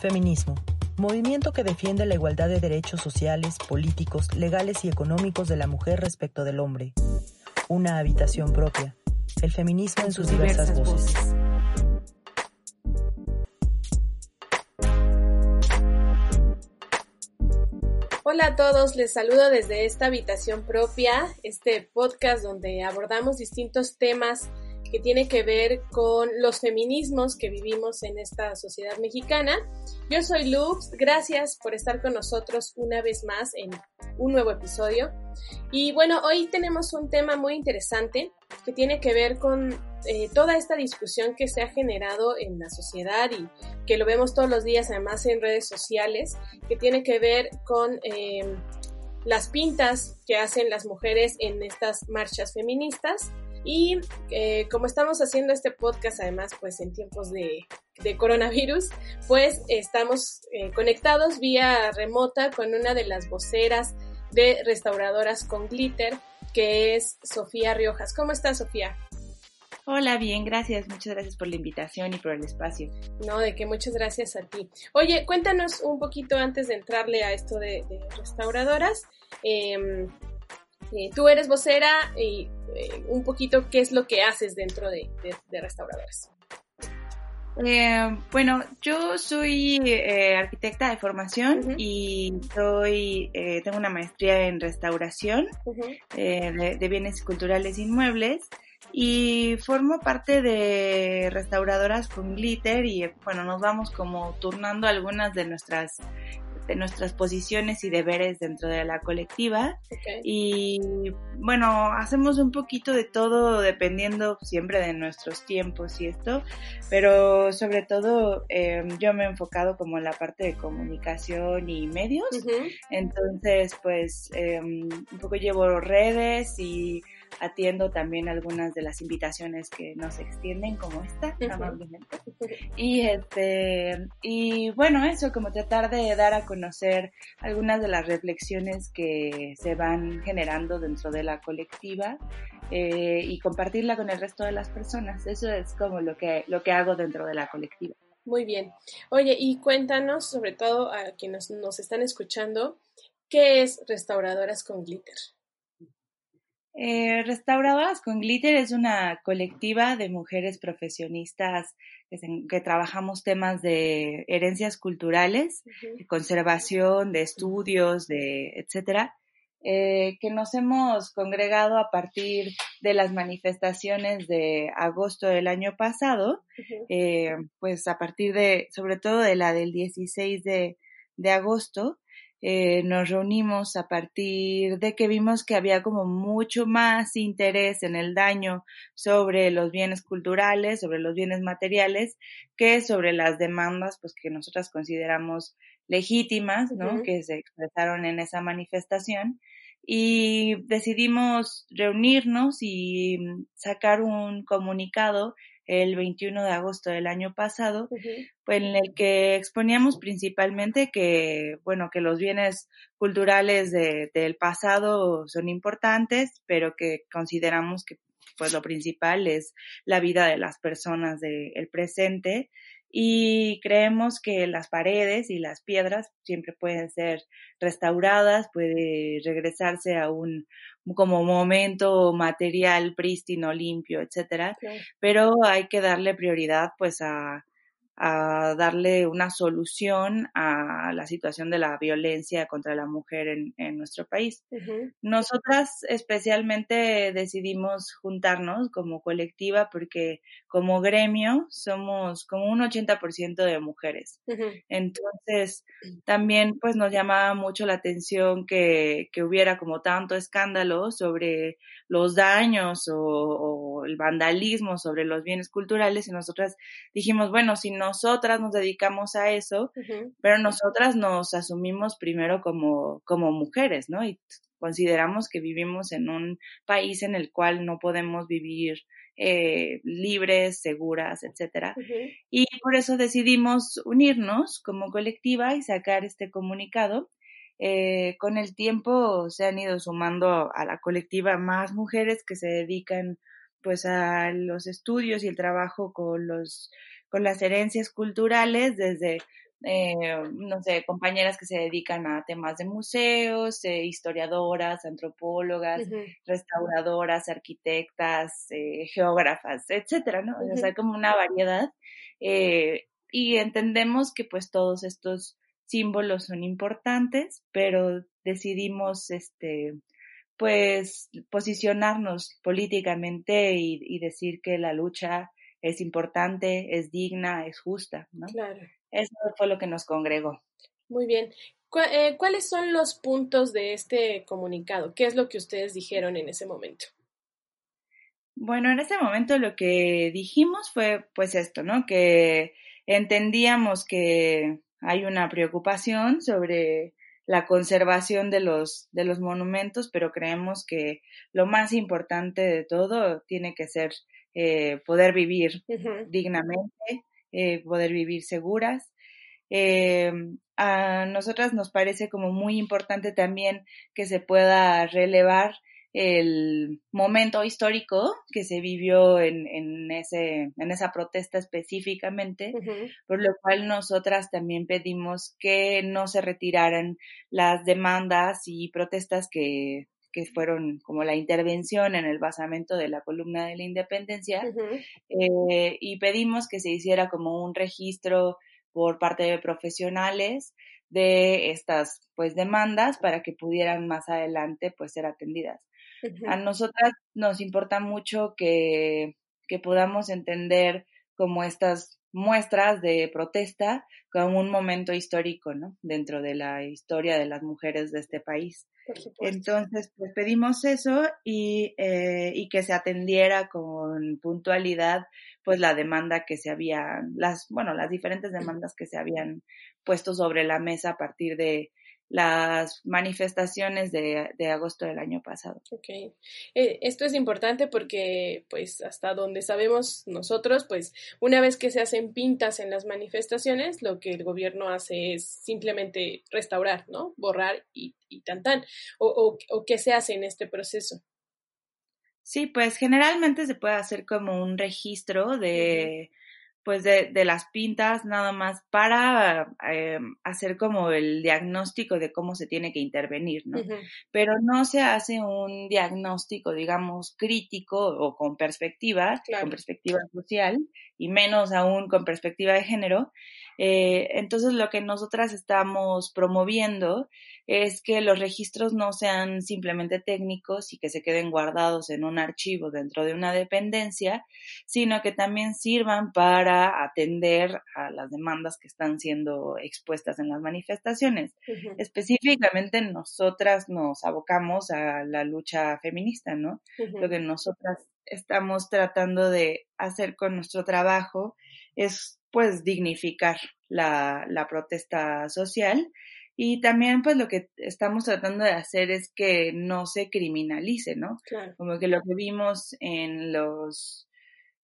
Feminismo. Movimiento que defiende la igualdad de derechos sociales, políticos, legales y económicos de la mujer respecto del hombre. Una habitación propia. El feminismo en sus diversas, voces. Hola a todos, les saludo desde esta habitación propia, este podcast donde abordamos distintos temas que tiene que ver con los feminismos que vivimos en esta sociedad mexicana. Yo soy Lux, gracias por estar con nosotros una vez más en un nuevo episodio. Y bueno, hoy tenemos un tema muy interesante que tiene que ver con eh, toda esta discusión que se ha generado en la sociedad y que lo vemos todos los días además en redes sociales, que tiene que ver con... Eh, las pintas que hacen las mujeres en estas marchas feministas y eh, como estamos haciendo este podcast, además, pues en tiempos de, coronavirus, pues estamos eh, conectados vía remota con una de las voceras de restauradoras con glitter, que es Sofía Riojas. ¿Cómo estás, Sofía? Hola, bien, gracias. Muchas gracias por la invitación y por el espacio. No, de que muchas gracias a ti. Oye, cuéntanos un poquito antes de entrarle a esto de, restauradoras. Em, eh, tú eres vocera y eh, un poquito qué es lo que haces dentro de, de, restauradoras. Eh, bueno, yo soy arquitecta de formación y soy, tengo una maestría en restauración de, de, bienes culturales inmuebles y formo parte de restauradoras con glitter y bueno, nos vamos como turnando algunas de nuestras de nuestras posiciones y deberes dentro de la colectiva. Y bueno, hacemos un poquito de todo dependiendo siempre de nuestros tiempos y esto, pero sobre todo em, yo me he enfocado como en la parte de comunicación y medios. Entonces, pues em, un poco llevo redes y atiendo también algunas de las invitaciones que nos extienden como esta, amablemente. Y este, y bueno, eso, como tratar de dar a conocer algunas de las reflexiones que se van generando dentro de la colectiva eh, y compartirla con el resto de las personas. Eso es como lo que, lo que hago dentro de la colectiva. Muy bien. Oye, y cuéntanos, sobre todo a quienes nos están escuchando, ¿qué es Restauradoras con Glitter? Eh, Restauradoras con Glitter es una colectiva de mujeres profesionistas que, trabajamos temas de herencias culturales, de conservación, de estudios, de etcétera, eh, que nos hemos congregado a partir de las manifestaciones de agosto del año pasado, eh, pues a partir de, sobre todo de la del 16 de, de agosto, eh, nos reunimos a partir de que vimos que había como mucho más interés en el daño sobre los bienes culturales, sobre los bienes materiales, que sobre las demandas pues que nosotras consideramos legítimas, ¿no? Que se expresaron en esa manifestación y decidimos reunirnos y sacar un comunicado el 21 de agosto del año pasado, pues, en el que exponíamos principalmente que, bueno, que los bienes culturales del pasado son importantes, pero que consideramos que pues lo principal es la vida de las personas del presente y creemos que las paredes y las piedras siempre pueden ser restauradas, puede regresarse a un como momento material prístino, limpio, etcétera, pero hay que darle prioridad pues a a darle una solución a la situación de la violencia contra la mujer en, en nuestro país. Nosotras especialmente decidimos juntarnos como colectiva porque como gremio somos como un 80% de mujeres. Entonces, también pues nos llamaba mucho la atención que, que hubiera como tanto escándalo sobre los daños o, o, el vandalismo sobre los bienes culturales y nosotras dijimos, bueno, si nosotras nos dedicamos a eso, pero nosotras nos asumimos primero como, como mujeres, ¿no? Y consideramos que vivimos en un país en el cual no podemos vivir eh, libres, seguras, etcétera. Y por eso decidimos unirnos como colectiva y sacar este comunicado eh, con el tiempo se han ido sumando a la colectiva más mujeres que se dedican pues a los estudios y el trabajo con los con las herencias culturales desde eh, no sé, compañeras que se dedican a temas de museos, eh, historiadoras, antropólogas, restauradoras, arquitectas, eh, geógrafas, etcétera, ¿no? O sea, como una variedad. y entendemos que pues todos estos símbolos son importantes, pero decidimos, este, pues, posicionarnos políticamente y decir que la lucha es importante, es digna, es justa, ¿no? Claro. Eso fue lo que nos congregó. Muy bien. Eh, ¿Cuáles son los puntos de este comunicado? ¿Qué es lo que ustedes dijeron en ese momento? Bueno, en ese momento lo que dijimos fue pues esto, ¿no? Que entendíamos que hay una preocupación sobre la conservación de los, de los monumentos, pero creemos que lo más importante de todo tiene que ser eh, poder vivir dignamente, eh, poder vivir seguras. Eh, a nosotras nos parece como muy importante también que se pueda relevar el momento histórico que se vivió en, en, ese, en esa protesta específicamente, por lo cual nosotras también pedimos que no se retiraran las demandas y protestas que que fueron como la intervención en el basamento de la columna de la independencia, eh, y pedimos que se hiciera como un registro por parte de profesionales de estas pues demandas para que pudieran más adelante pues ser atendidas. A nosotras nos importa mucho que, que podamos entender como estas muestras de protesta como un momento histórico, ¿no? Dentro de la historia de las mujeres de este país. Entonces, pues pedimos eso y, eh, y que se atendiera con puntualidad, pues la demanda que se habían, las, bueno, las diferentes demandas que se habían puesto sobre la mesa a partir de, las manifestaciones de, de, agosto del año pasado. Ok. Eh, esto es importante porque, pues, hasta donde sabemos nosotros, pues, una vez que se hacen pintas en las manifestaciones, lo que el gobierno hace es simplemente restaurar, ¿no? Borrar y, y tan tan. O, o, qué se hace en este proceso? Sí, pues generalmente se puede hacer como un registro de pues de, de, las pintas nada más para eh, hacer como el diagnóstico de cómo se tiene que intervenir, ¿no? Pero no se hace un diagnóstico, digamos, crítico o con perspectiva, con perspectiva social y menos aún con perspectiva de género. Eh, entonces lo que nosotras estamos promoviendo es que los registros no sean simplemente técnicos y que se queden guardados en un archivo dentro de una dependencia, sino que también sirvan para atender a las demandas que están siendo expuestas en las manifestaciones. Específicamente nosotras nos abocamos a la lucha feminista, ¿no? Lo que nosotras estamos tratando de hacer con nuestro trabajo es pues dignificar la, la protesta social y también, pues, lo que estamos tratando de hacer es que no se criminalice, ¿no? Como que lo que vimos en los,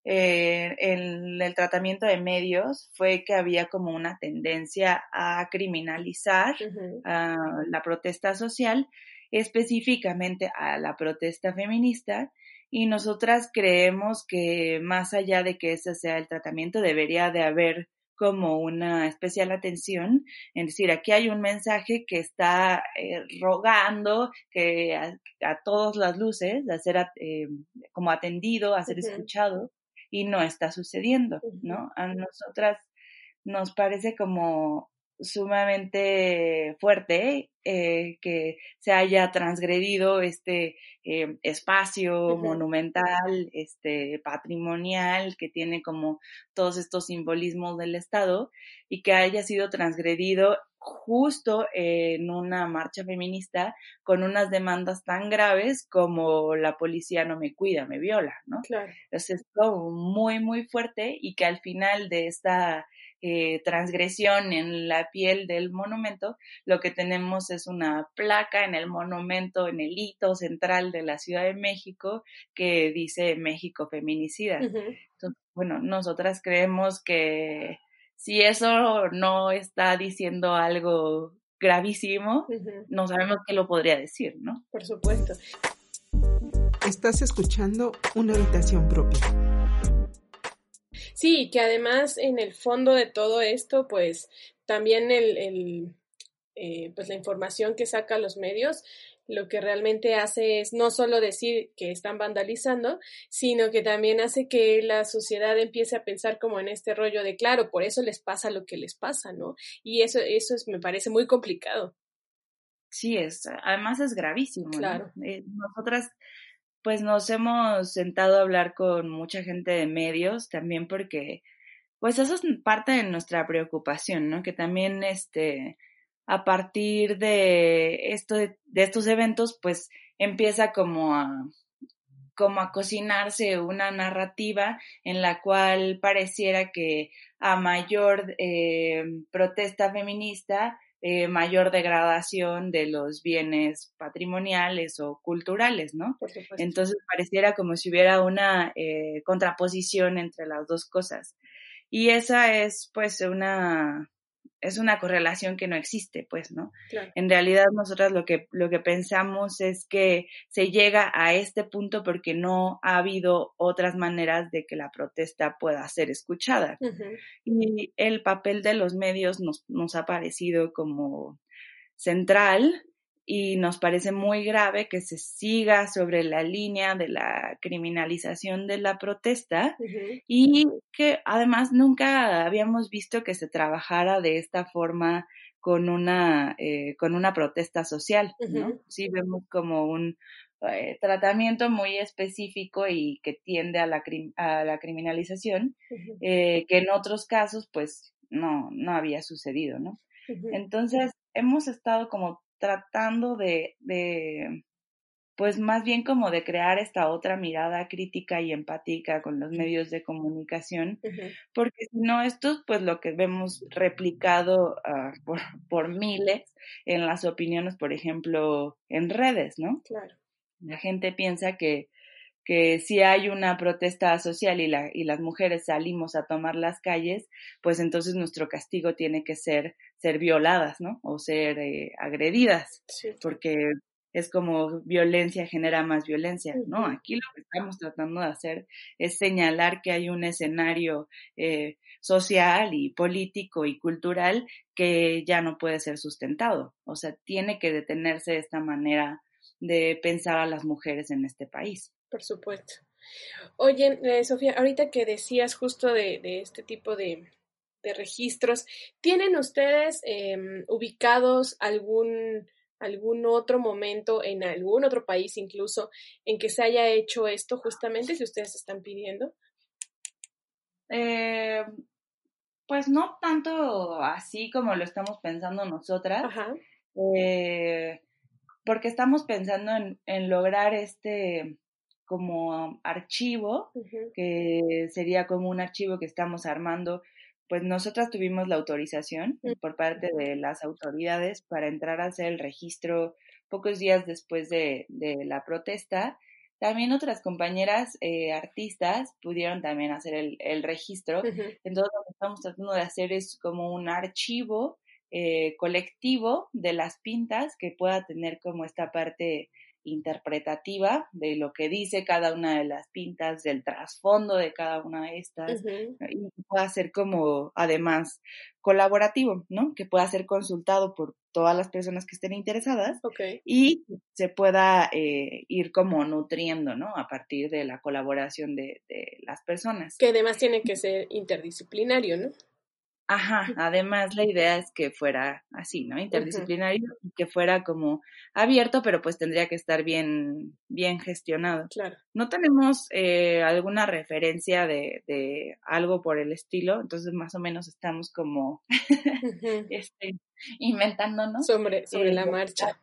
eh, en el tratamiento de medios fue que había como una tendencia a criminalizar la protesta social, específicamente a la protesta feminista, y nosotras creemos que más allá de que ese sea el tratamiento, debería de haber como una especial atención en decir, aquí hay un mensaje que está eh, rogando que a, todas las luces a ser eh, como atendido, a ser escuchado y no está sucediendo, ¿no? A nosotras nos parece como sumamente fuerte eh, que se haya transgredido este eh, espacio monumental, este patrimonial que tiene como todos estos simbolismos del Estado y que haya sido transgredido justo en una marcha feminista con unas demandas tan graves como la policía no me cuida, me viola, ¿no? Claro. Entonces es como muy, muy fuerte y que al final de esta eh, transgresión en la piel del monumento, lo que tenemos es una placa en el monumento, en el hito central de la Ciudad de México, que dice México feminicida. Entonces, bueno, nosotras creemos que si eso no está diciendo algo gravísimo, no sabemos qué lo podría decir, ¿no? Por supuesto. Estás escuchando una habitación propia. Sí, que además en el fondo de todo esto, pues también el, eh, pues la información que saca los medios lo que realmente hace es no solo decir que están vandalizando, sino que también hace que la sociedad empiece a pensar como en este rollo de, claro, por eso les pasa lo que les pasa, ¿no? Y eso, eso es, me parece muy complicado. Sí, es, además es gravísimo. Claro. Eh, nosotras, pues nos hemos sentado a hablar con mucha gente de medios también porque, pues eso es parte de nuestra preocupación, ¿no? Que también, este, a partir de, esto, de, estos eventos, pues empieza como a, como a cocinarse una narrativa en la cual pareciera que a mayor eh, protesta feminista, eh, mayor degradación de los bienes patrimoniales o culturales, ¿no? Entonces pareciera como si hubiera una eh, contraposición entre las dos cosas. Y esa es pues una, es una correlación que no existe, pues, ¿no? En realidad nosotras lo que, lo que pensamos es que se llega a este punto porque no ha habido otras maneras de que la protesta pueda ser escuchada. Y el papel de los medios nos, nos ha parecido como central y nos parece muy grave que se siga sobre la línea de la criminalización de la protesta y que además nunca habíamos visto que se trabajara de esta forma con una, eh, con una protesta social, ¿no? Sí vemos como un eh, tratamiento muy específico y que tiende a la, a la criminalización, eh, que en otros casos pues no, no había sucedido, ¿no? Entonces, hemos estado como tratando de, de, pues más bien como de crear esta otra mirada crítica y empática con los medios de comunicación, porque si no, esto es pues lo que vemos replicado ah, por, por miles en las opiniones, por ejemplo, en redes, ¿no? Claro. La gente piensa que que si hay una protesta social y, la, y las mujeres salimos a tomar las calles, pues entonces nuestro castigo tiene que ser ser violadas, ¿no? O ser eh, agredidas, porque es como violencia genera más violencia, ¿no? Aquí lo que estamos tratando de hacer es señalar que hay un escenario eh, social y político y cultural que ya no puede ser sustentado, o sea, tiene que detenerse esta manera de pensar a las mujeres en este país. Por supuesto. Oye, eh, Sofía, ahorita que decías justo de, este tipo de, registros, ¿tienen ustedes em, ubicados algún, algún otro momento en algún otro país incluso en que se haya hecho esto justamente, si ustedes están pidiendo? Eh, pues no tanto así como lo estamos pensando nosotras. Eh, porque estamos pensando en lograr este como archivo, que sería como un archivo que estamos armando. Pues nosotras tuvimos la autorización por parte de las autoridades para entrar a hacer el registro pocos días después de, la protesta. También otras compañeras eh, artistas pudieron también hacer el, registro. Entonces lo que estamos tratando de hacer es como un archivo eh, colectivo de las pintas que pueda tener como esta parte interpretativa de lo que dice cada una de las pintas, del trasfondo de cada una de estas, y pueda ser como además colaborativo, ¿no? Que pueda ser consultado por todas las personas que estén interesadas y se pueda eh, ir como nutriendo, ¿no? A partir de la colaboración de, de las personas. Que además tiene que ser interdisciplinario, ¿no? Ajá, además la idea es que fuera así, ¿no? Interdisciplinario y que fuera como abierto, pero pues tendría que estar bien, bien gestionado. Claro. No tenemos eh, alguna referencia de, de, algo por el estilo, entonces más o menos estamos como este, inventándonos. Sobre, sobre la marcha.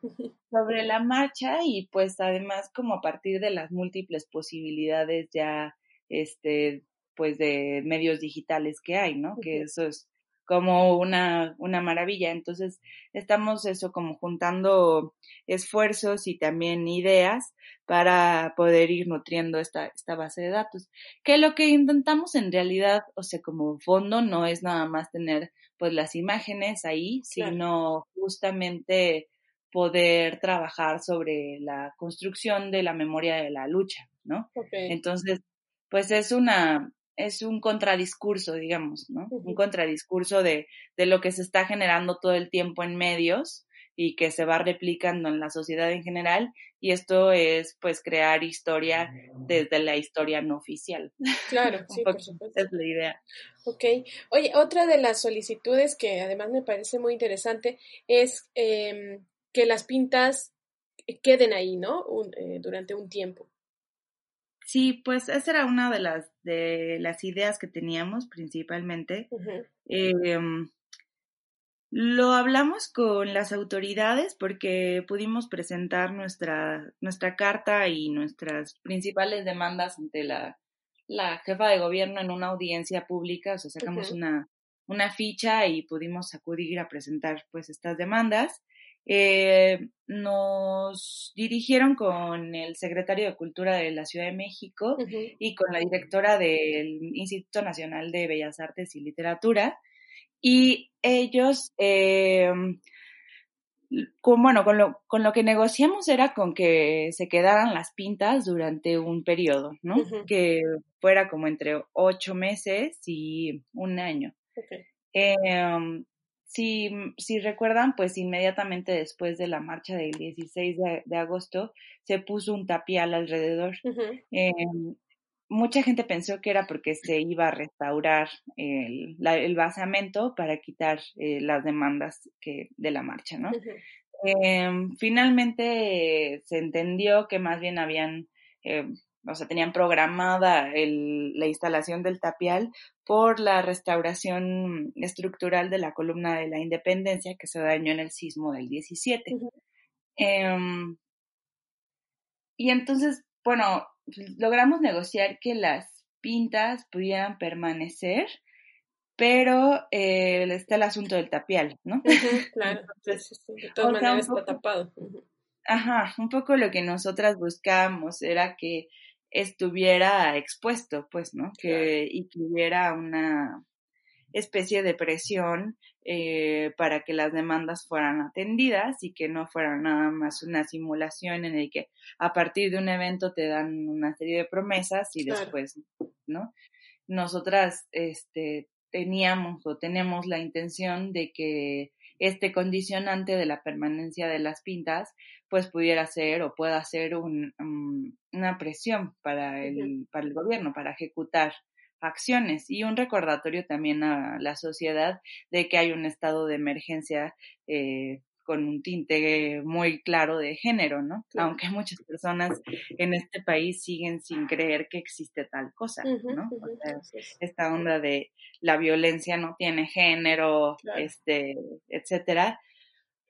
Sobre la marcha y pues además como a partir de las múltiples posibilidades ya este pues de medios digitales que hay, ¿no? Que eso es como una, una maravilla. Entonces, estamos eso como juntando esfuerzos y también ideas para poder ir nutriendo esta, esta base de datos. Que lo que intentamos en realidad, o sea, como fondo, no es nada más tener pues las imágenes ahí, sino justamente poder trabajar sobre la construcción de la memoria de la lucha, ¿no? Entonces, pues es una, es un contradiscurso, digamos, ¿no? Un contradiscurso de, de lo que se está generando todo el tiempo en medios y que se va replicando en la sociedad en general y esto es pues crear historia desde la historia no oficial. Claro, sí, por supuesto. Es la idea. Ok. Oye, otra de las solicitudes que además me parece muy interesante es em, que las pintas queden ahí, ¿no? Eh, durante un tiempo. Sí, pues esa era una de las, de las ideas que teníamos principalmente. Lo hablamos con las autoridades porque pudimos presentar nuestra, nuestra carta y nuestras principales demandas ante la, la jefa de gobierno en una audiencia pública, o sea, sacamos una, una ficha y pudimos acudir a presentar pues estas demandas. Eh, nos dirigieron con el secretario de Cultura de la Ciudad de México y con la directora del Instituto Nacional de Bellas Artes y Literatura y ellos, eh, con, bueno, con lo, con lo que negociamos era con que se quedaran las pintas durante un periodo, ¿no? Que fuera como entre ocho meses y un año. Em, si, si, recuerdan, pues inmediatamente después de la marcha del 16 de, agosto se puso un tapial alrededor. Mucha gente pensó que era porque se iba a restaurar el, el basamento para quitar eh, las demandas que, de la marcha, ¿no? Em, finalmente se entendió que más bien habían, eh, o sea, tenían programada el, la instalación del tapial por la restauración estructural de la columna de la independencia que se dañó en el sismo del 17. Em, y entonces, bueno, logramos negociar que las pintas pudieran permanecer, pero eh, está el asunto del tapial, ¿no? claro, Entonces, de todas maneras está tapado. Ajá, un poco lo que nosotras buscábamos era que estuviera expuesto, pues, ¿no? Que, y que hubiera una especie de presión eh, para que las demandas fueran atendidas y que no fuera nada más una simulación en el que a partir de un evento te dan una serie de promesas y después, ¿no? Nosotras este, teníamos o tenemos la intención de que este condicionante de la permanencia de las pintas pues pudiera ser o pueda ser un, una presión para el, para el gobierno, para ejecutar acciones. Y un recordatorio también a la sociedad de que hay un estado de emergencia eh, con un tinte muy claro de género, ¿no? Aunque muchas personas en este país siguen sin creer que existe tal cosa, ¿no? esta onda de la violencia no tiene género, este, etcétera.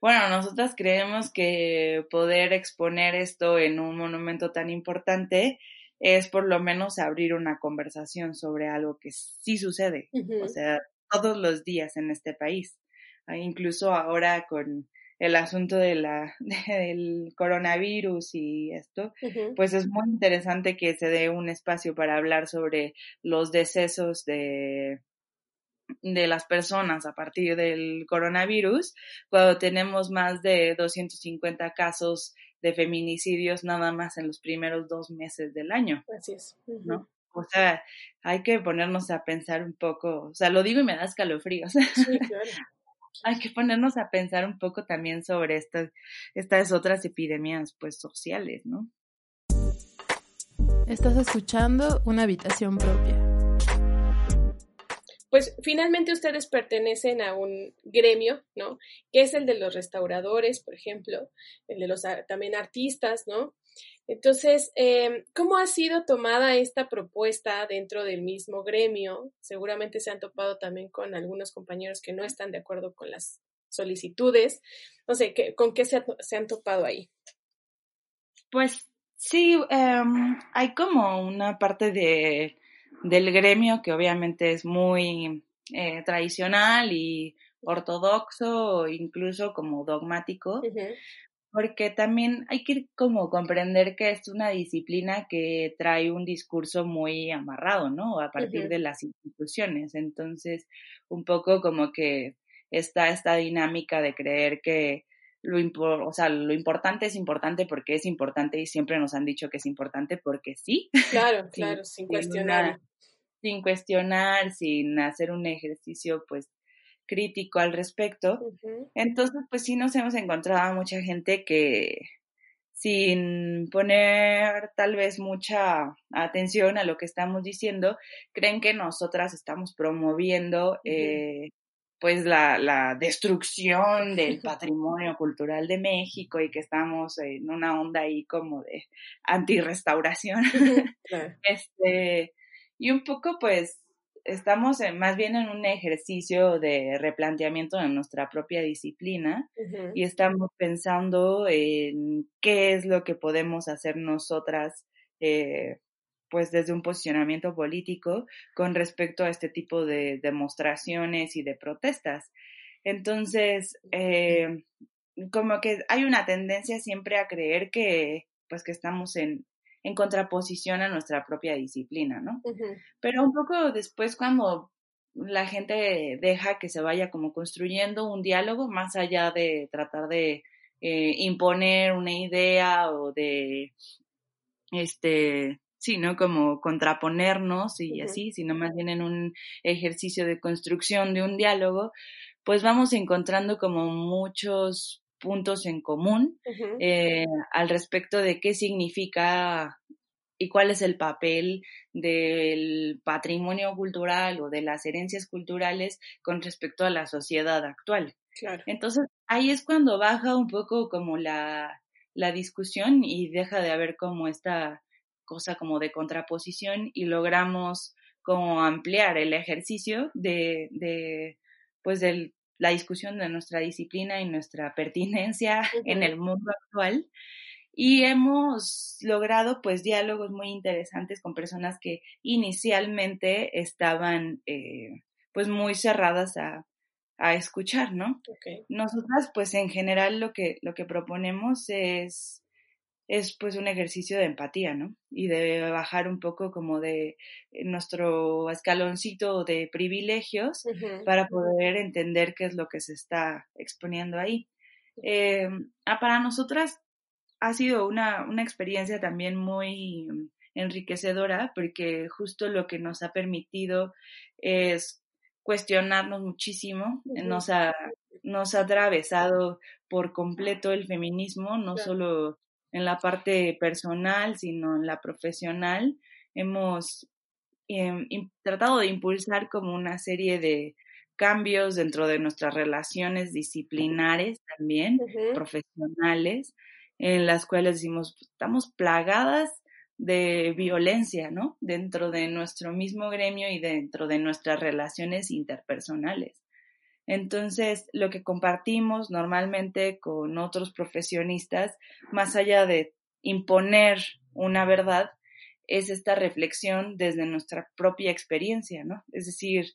Bueno, nosotras creemos que poder exponer esto en un monumento tan importante es por lo menos abrir una conversación sobre algo que sí sucede, o sea, todos los días en este país. Ah, incluso ahora con el asunto de la, del coronavirus y esto, pues es muy interesante que se dé un espacio para hablar sobre los decesos de, de las personas a partir del coronavirus, cuando tenemos más de 250 casos de feminicidios nada más en los primeros dos meses del año. Así es. ¿no? O sea, hay que ponernos a pensar un poco, o sea, lo digo y me da escalofríos. Sí, claro. Hay que ponernos a pensar un poco también sobre estas, estas otras epidemias, pues, sociales, ¿no? Estás escuchando una habitación propia pues finalmente ustedes pertenecen a un gremio, ¿no? Que es el de los restauradores, por ejemplo, el de los también artistas, ¿no? Entonces, em, ¿cómo ha sido tomada esta propuesta dentro del mismo gremio? Seguramente se han topado también con algunos compañeros que no están de acuerdo con las solicitudes. No sé, ¿con qué se, han topado ahí? Pues sí, em, hay como una parte de del gremio, que obviamente es muy eh, tradicional y ortodoxo, incluso como dogmático, porque también hay que como comprender que es una disciplina que trae un discurso muy amarrado, ¿no? A partir de las instituciones. Entonces, un poco como que está esta dinámica de creer que lo, o sea, lo importante es importante porque es importante y siempre nos han dicho que es importante porque sí. Claro, claro, sin cuestionar sin cuestionar, sin hacer un ejercicio pues crítico al respecto. Entonces, pues sí nos hemos encontrado a mucha gente que sin poner tal vez mucha atención a lo que estamos diciendo, creen que nosotras estamos promoviendo eh, pues la, la, destrucción del patrimonio cultural de México y que estamos en una onda ahí como de antirrestauración. este, y un poco pues estamos más bien en un ejercicio de replanteamiento de nuestra propia disciplina y estamos pensando en qué es lo que podemos hacer nosotras, eh, pues desde un posicionamiento político con respecto a este tipo de demostraciones y de protestas. Entonces, eh, como que hay una tendencia siempre a creer que, pues que estamos en, en contraposición a nuestra propia disciplina, ¿no? Pero un poco después cuando la gente deja que se vaya como construyendo un diálogo más allá de tratar de eh, imponer una idea o de, este, sí, ¿no? Como contraponernos y así, sino más bien en un ejercicio de construcción de un diálogo, pues vamos encontrando como muchos puntos en común eh, al respecto de qué significa y cuál es el papel del patrimonio cultural o de las herencias culturales con respecto a la sociedad actual. Entonces, ahí es cuando baja un poco como la, la discusión y deja de haber como esta cosa como de contraposición y logramos como ampliar el ejercicio de, de pues del la discusión de nuestra disciplina y nuestra pertinencia en el mundo actual. Y hemos logrado pues diálogos muy interesantes con personas que inicialmente estaban eh, pues muy cerradas a, a escuchar, ¿no? Nosotras pues en general lo que, lo que proponemos es es pues un ejercicio de empatía, ¿no? Y de bajar un poco como de nuestro escaloncito de privilegios para poder entender qué es lo que se está exponiendo ahí. Eh, ah, para nosotras ha sido una, una experiencia también muy enriquecedora porque justo lo que nos ha permitido es cuestionarnos muchísimo, nos, ha, nos ha atravesado por completo el feminismo, no solo en la parte personal, sino en la profesional. Hemos em, tratado de impulsar como una serie de cambios dentro de nuestras relaciones disciplinares también, profesionales, en las cuales decimos, estamos plagadas de violencia, ¿no? Dentro de nuestro mismo gremio y dentro de nuestras relaciones interpersonales. Entonces, lo que compartimos normalmente con otros profesionistas, más allá de imponer una verdad, es esta reflexión desde nuestra propia experiencia, ¿no? Es decir,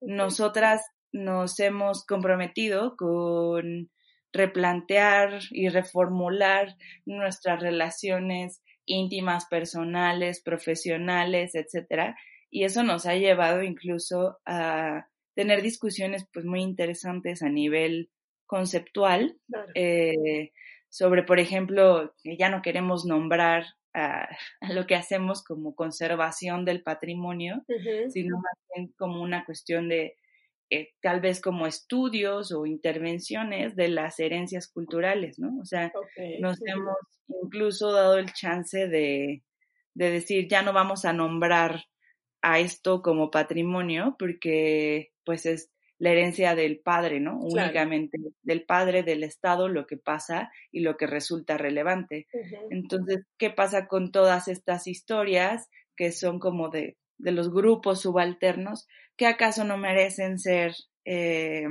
nosotras nos hemos comprometido con replantear y reformular nuestras relaciones íntimas, personales, profesionales, etcétera, y eso nos ha llevado incluso a tener discusiones pues muy interesantes a nivel conceptual eh, sobre, por ejemplo, que ya no queremos nombrar a, lo que hacemos como conservación del patrimonio, sino más bien como una cuestión de eh, tal vez como estudios o intervenciones de las herencias culturales, ¿no? O sea, nos hemos incluso dado el chance de, de decir, ya no vamos a nombrar a esto como patrimonio porque pues es la herencia del padre, ¿no? Únicamente del padre, del Estado, lo que pasa y lo que resulta relevante. Entonces, ¿qué pasa con todas estas historias que son como de, de los grupos subalternos que acaso no merecen ser eh,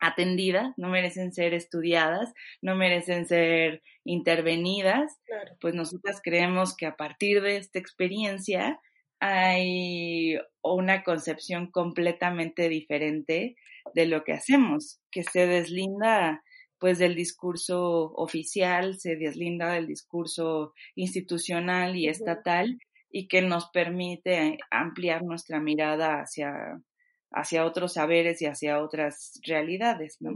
atendidas, no merecen ser estudiadas, no merecen ser intervenidas? Pues nosotras creemos que a partir de esta experiencia, hay una concepción completamente diferente de lo que hacemos, que se deslinda pues del discurso oficial, se deslinda del discurso institucional y estatal y que nos permite ampliar nuestra mirada hacia, hacia otros saberes y hacia otras realidades, ¿no?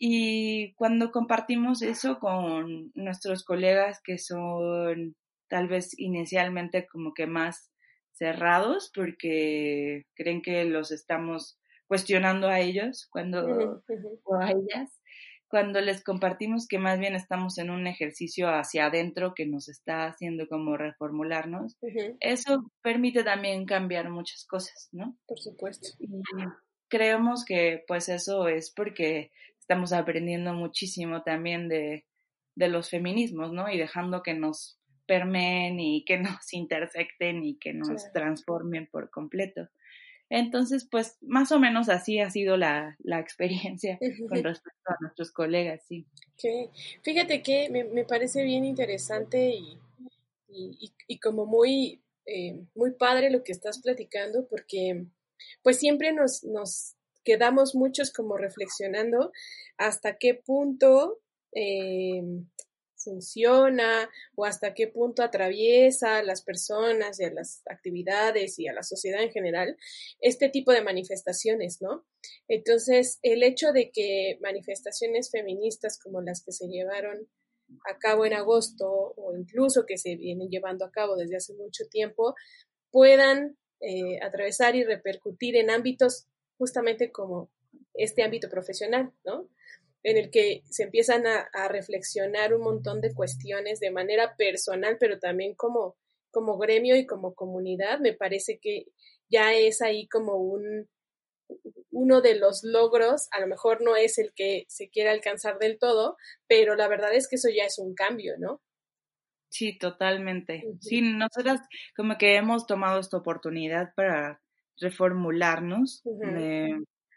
Y cuando compartimos eso con nuestros colegas que son tal vez inicialmente como que más cerrados porque creen que los estamos cuestionando a ellos cuando o a ellas cuando les compartimos que más bien estamos en un ejercicio hacia adentro que nos está haciendo como reformularnos, eso permite también cambiar muchas cosas, ¿no? Por supuesto. Y creemos que pues eso es porque estamos aprendiendo muchísimo también de, de los feminismos, ¿no? Y dejando que nos permeen y que nos intersecten y que nos transformen por completo. Entonces, pues más o menos así ha sido la, la experiencia con respecto a nuestros colegas, sí. Fíjate que me, me, parece bien interesante y, y, y como muy, eh, muy padre lo que estás platicando, porque pues siempre nos, nos quedamos muchos como reflexionando hasta qué punto eh, funciona o hasta qué punto atraviesa a las personas y a las actividades y a la sociedad en general este tipo de manifestaciones, ¿no? Entonces, el hecho de que manifestaciones feministas como las que se llevaron a cabo en agosto o incluso que se vienen llevando a cabo desde hace mucho tiempo puedan eh, atravesar y repercutir en ámbitos justamente como este ámbito profesional, ¿no? En el que se empiezan a, reflexionar un montón de cuestiones de manera personal, pero también como, como gremio y como comunidad, me parece que ya es ahí como un, uno de los logros, a lo mejor no es el que se quiere alcanzar del todo, pero la verdad es que eso ya es un cambio, ¿no? Sí, totalmente. Sí, nosotras como que hemos tomado esta oportunidad para reformularnos,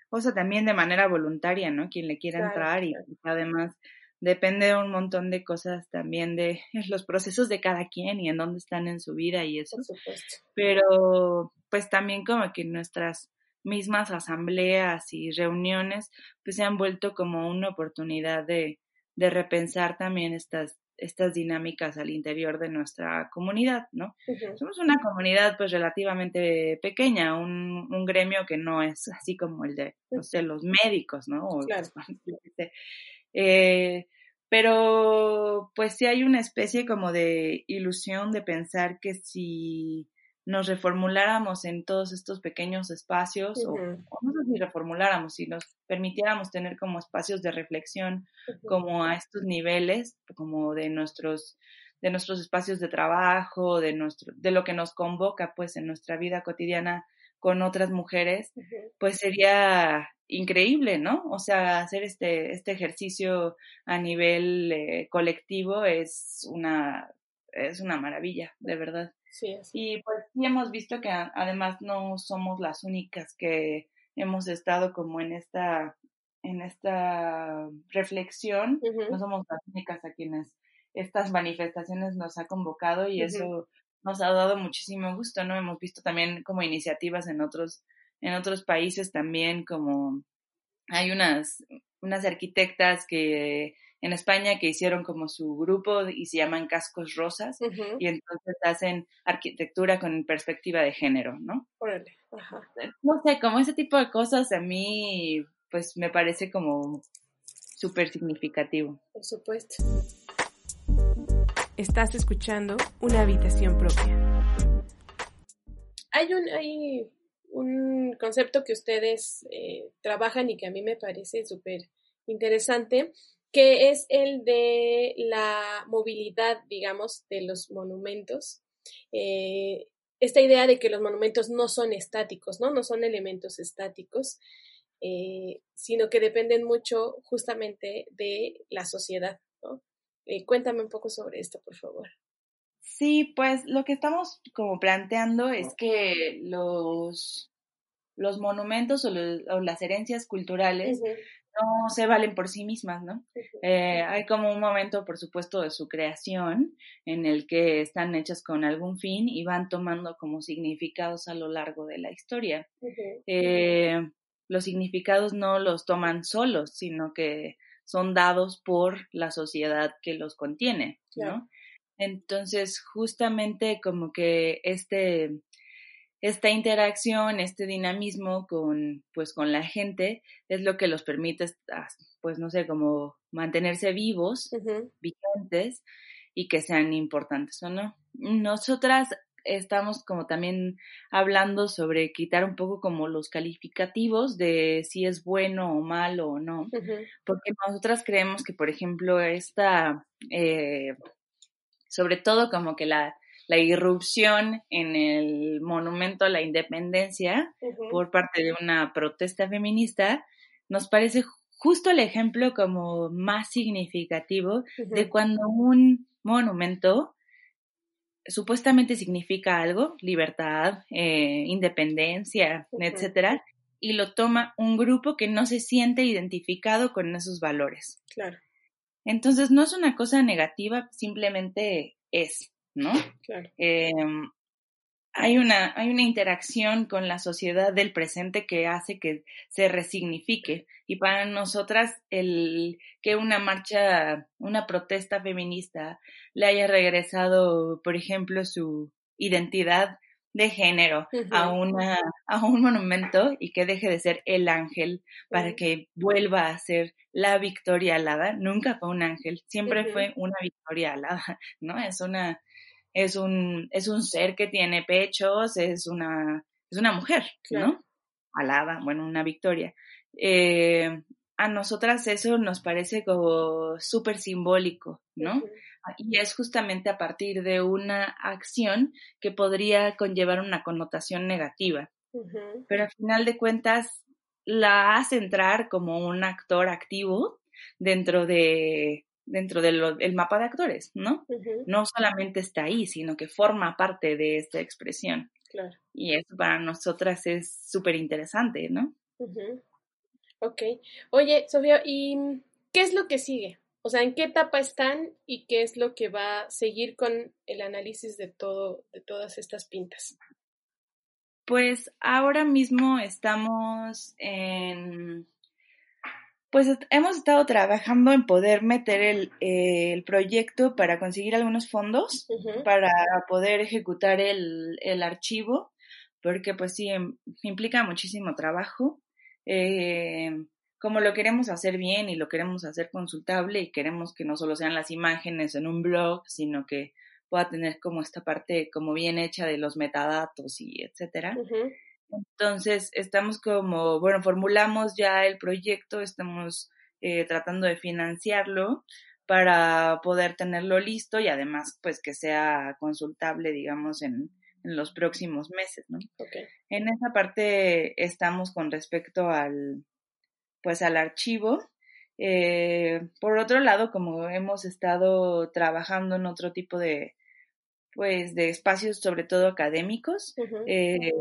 o sea, también de manera voluntaria, ¿no? Quien le quiera entrar y además depende de un montón de cosas también de los procesos de cada quien y en dónde están en su vida y eso. Pero pues también como que nuestras mismas asambleas y reuniones pues se han vuelto como una oportunidad de, de repensar también estas estas dinámicas al interior de nuestra comunidad, ¿no? Somos una comunidad pues relativamente pequeña, un, un, gremio que no es así como el de, no sé, los médicos, ¿no? claro. eh, pero pues sí hay una especie como de ilusión de pensar que si nos reformuláramos en todos estos pequeños espacios, o, no sé si reformuláramos, si nos permitiéramos tener como espacios de reflexión, como a estos niveles, como de nuestros de nuestros espacios de trabajo, de nuestro, de lo que nos convoca pues en nuestra vida cotidiana con otras mujeres, pues sería increíble, ¿no? O sea, hacer este, este ejercicio a nivel eh, colectivo es una, es una maravilla, de verdad. Y pues sí hemos visto que además no somos las únicas que hemos estado como en esta, en esta reflexión, no somos las únicas a quienes estas manifestaciones nos ha convocado y eso nos ha dado muchísimo gusto, ¿no? Hemos visto también como iniciativas en otros, en otros países también como hay unas, unas arquitectas que en España que hicieron como su grupo y se llaman Cascos Rosas y entonces hacen arquitectura con perspectiva de género, ¿no? Ajá. No sé, como ese tipo de cosas a mí pues me parece como súper significativo. Por supuesto. Estás escuchando una habitación propia. Hay un, hay un concepto que ustedes eh, trabajan y que a mí me parece súper interesante, que es el de la movilidad, digamos, de los monumentos. Eh, esta idea de que los monumentos no son estáticos, ¿no? No son elementos estáticos, eh, sino que dependen mucho justamente de la sociedad, ¿no? Eh, cuéntame un poco sobre esto, por favor. Sí, pues lo que estamos como planteando es que los, los monumentos o, las herencias culturales no se valen por sí mismas, ¿no? Eh, hay como un momento, por supuesto, de su creación en el que están hechas con algún fin y van tomando como significados a lo largo de la historia. Eh, los significados no los toman solos, sino que son dados por la sociedad que los contiene, ¿no? Entonces, justamente como que este esta interacción, este dinamismo con, pues, con la gente es lo que los permite, pues, no sé, como mantenerse vivos, vigentes y que sean importantes o no. Nosotras estamos como también hablando sobre quitar un poco como los calificativos de si es bueno o malo o no, porque nosotras creemos que, por ejemplo, esta, eh, sobre todo como que la, la irrupción en el monumento a la independencia por parte de una protesta feminista, nos parece justo el ejemplo como más significativo de cuando un monumento supuestamente significa algo, libertad, eh, independencia, etcétera, y lo toma un grupo que no se siente identificado con esos valores. Claro. Entonces no es una cosa negativa, simplemente es, ¿no? Claro. Em, hay una, hay una interacción con la sociedad del presente que hace que se resignifique. Y para nosotras, el que una marcha, una protesta feminista le haya regresado, por ejemplo, su identidad de género a, una, a un monumento y que deje de ser el ángel para que vuelva a ser la victoria alada. Nunca fue un ángel, siempre fue una victoria alada, ¿no? Es una, es un, es un ser que tiene pechos, es una, es una mujer, ¿no? Alada, bueno, una victoria. Eh, a nosotras eso nos parece como súper simbólico, ¿no? Y es justamente a partir de una acción que podría conllevar una connotación negativa. Pero al final de cuentas la hace entrar como un actor activo dentro de, dentro del mapa de actores, ¿no? No solamente está ahí, sino que forma parte de esta expresión. Claro. Y eso para nosotras es súper interesante, ¿no? Ok. Oye, Sofía, ¿y qué es lo que sigue? O sea, ¿en qué etapa están y qué es lo que va a seguir con el análisis de todo, de todas estas pintas? Pues ahora mismo estamos en pues hemos estado trabajando en poder meter el, el proyecto para conseguir algunos fondos para poder ejecutar el, el, archivo, porque pues sí, em, implica muchísimo trabajo. Eh, como lo queremos hacer bien y lo queremos hacer consultable y queremos que no solo sean las imágenes en un blog, sino que pueda tener como esta parte como bien hecha de los metadatos y etcétera. Entonces, estamos como, bueno, formulamos ya el proyecto, estamos eh, tratando de financiarlo para poder tenerlo listo y además, pues, que sea consultable, digamos, en, en los próximos meses, ¿no? En esa parte estamos con respecto al, pues, al archivo. Eh, por otro lado, como hemos estado trabajando en otro tipo de, pues de espacios sobre todo académicos, eh,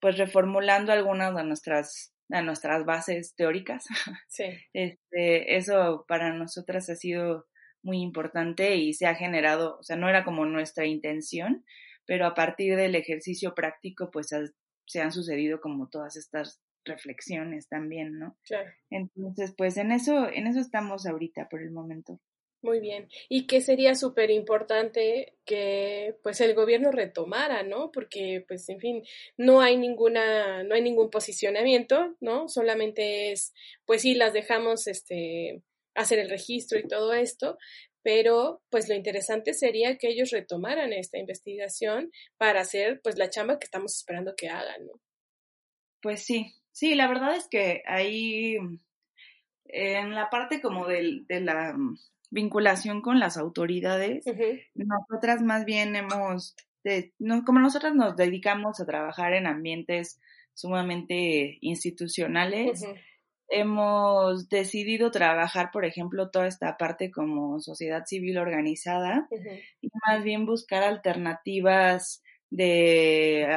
pues reformulando algunas de nuestras, de nuestras bases teóricas. Sí. Este, eso para nosotras ha sido muy importante y se ha generado, o sea, no era como nuestra intención, pero a partir del ejercicio práctico, pues se han sucedido como todas estas reflexiones también, ¿no? Claro. Entonces, pues en eso, en eso estamos ahorita por el momento. Muy bien. Y que sería súper importante que pues el gobierno retomara, ¿no? Porque pues en fin, no hay ninguna, no hay ningún posicionamiento, ¿no? Solamente es, pues sí, las dejamos este hacer el registro y todo esto, pero pues lo interesante sería que ellos retomaran esta investigación para hacer pues la chamba que estamos esperando que hagan, ¿no? Pues sí, sí, la verdad es que ahí en la parte como de la vinculación con las autoridades. Nosotras más bien hemos, no, como nosotras nos dedicamos a trabajar en ambientes sumamente institucionales, hemos decidido trabajar, por ejemplo, toda esta parte como sociedad civil organizada y más bien buscar alternativas de,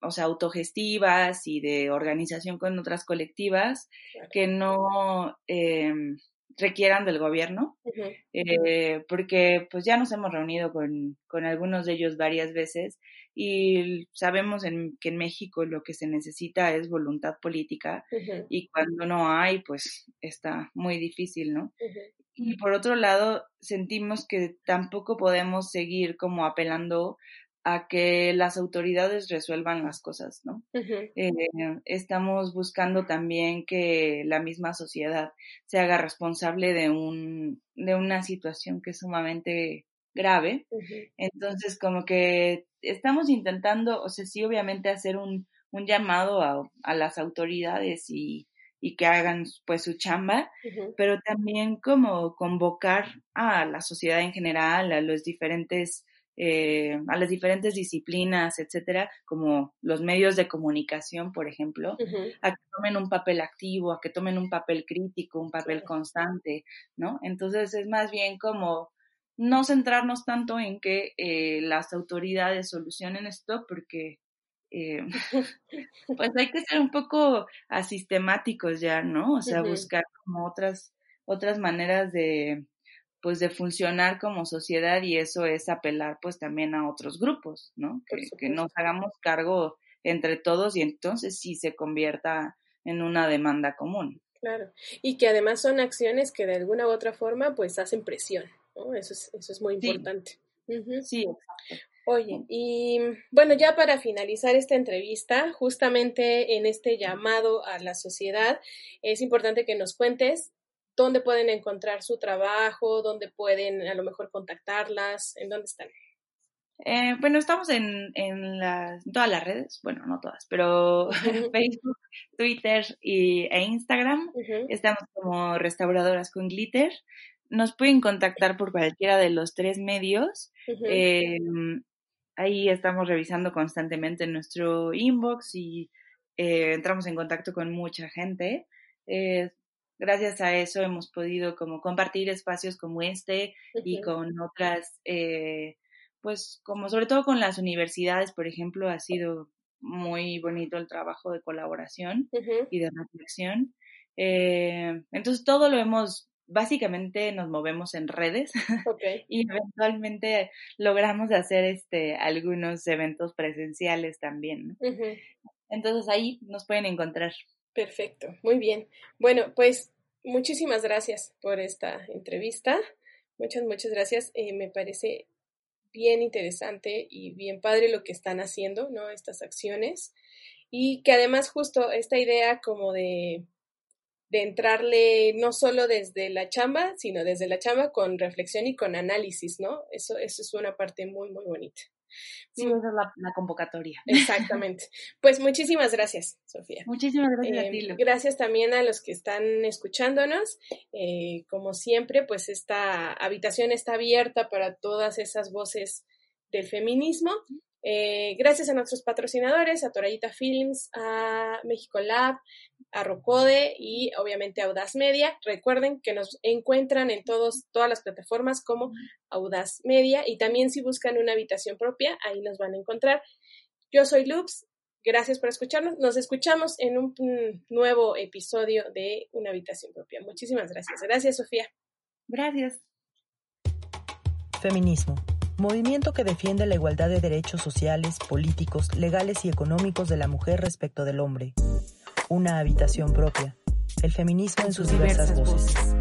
o sea, autogestivas y de organización con otras colectivas que no em, requieran del gobierno, eh, porque pues ya nos hemos reunido con, con, algunos de ellos varias veces y sabemos en, que en México lo que se necesita es voluntad política y cuando no hay, pues está muy difícil, ¿no? Y por otro lado, sentimos que tampoco podemos seguir como apelando a que las autoridades resuelvan las cosas, ¿no? Eh, estamos buscando también que la misma sociedad se haga responsable de un de una situación que es sumamente grave. Entonces, como que estamos intentando, o sea, sí, obviamente hacer un, un llamado a, a, las autoridades y, y, que hagan pues su chamba, pero también como convocar a la sociedad en general, a los diferentes eh, a las diferentes disciplinas, etcétera, como los medios de comunicación, por ejemplo, a que tomen un papel activo, a que tomen un papel crítico, un papel constante, ¿no? Entonces es más bien como no centrarnos tanto en que eh, las autoridades solucionen esto, porque eh, pues hay que ser un poco asistemáticos ya, ¿no? O sea, buscar como otras, otras maneras de, pues de funcionar como sociedad y eso es apelar pues también a otros grupos, ¿no? Que, nos hagamos cargo entre todos y entonces sí se convierta en una demanda común. Claro, y que además son acciones que de alguna u otra forma pues hacen presión, ¿no? Eso es, eso es muy importante. Sí, exacto. Oye, y bueno, ya para finalizar esta entrevista, justamente en este llamado a la sociedad, es importante que nos cuentes dónde pueden encontrar su trabajo, dónde pueden a lo mejor contactarlas, en dónde están. Eh, bueno, estamos en, en, todas las redes, bueno, no todas, pero Facebook, Twitter y, e Instagram. Estamos como restauradoras con glitter. Nos pueden contactar por cualquiera de los tres medios. Em, ahí estamos revisando constantemente nuestro inbox y eh, entramos en contacto con mucha gente. Gracias a eso hemos podido como compartir espacios como este y con otras, eh, pues como sobre todo con las universidades, por ejemplo, ha sido muy bonito el trabajo de colaboración y de reflexión. Eh, entonces todo lo hemos, básicamente nos movemos en redes y eventualmente logramos hacer este algunos eventos presenciales también. Entonces ahí nos pueden encontrar. Perfecto, muy bien. Bueno, pues muchísimas gracias por esta entrevista. Muchas, muchas gracias. Eh, me parece bien interesante y bien padre lo que están haciendo, ¿no? Estas acciones. Y que además justo esta idea como de, de entrarle no solo desde la chamba, sino desde la chamba con reflexión y con análisis, ¿no? Eso, eso es una parte muy, muy bonita. Sí, esa es la, convocatoria. Exactamente. Pues muchísimas gracias, Sofía. Muchísimas gracias a ti. Em, gracias también a los que están escuchándonos. Eh, como siempre, pues esta habitación está abierta para todas esas voces del feminismo. Eh, gracias a nuestros patrocinadores, a Torayita Films, a México Lab, a Rocode y obviamente Audaz Media. Recuerden que nos encuentran en todos, todas las plataformas como Audaz Media y también si buscan una habitación propia, ahí nos van a encontrar. Yo soy Loops, gracias por escucharnos. Nos escuchamos en un nuevo episodio de Una habitación propia. Muchísimas gracias. Gracias, Sofía. Gracias. Feminismo. Movimiento que defiende la igualdad de derechos sociales, políticos, legales y económicos de la mujer respecto del hombre una habitación propia. El feminismo en sus diversas voces.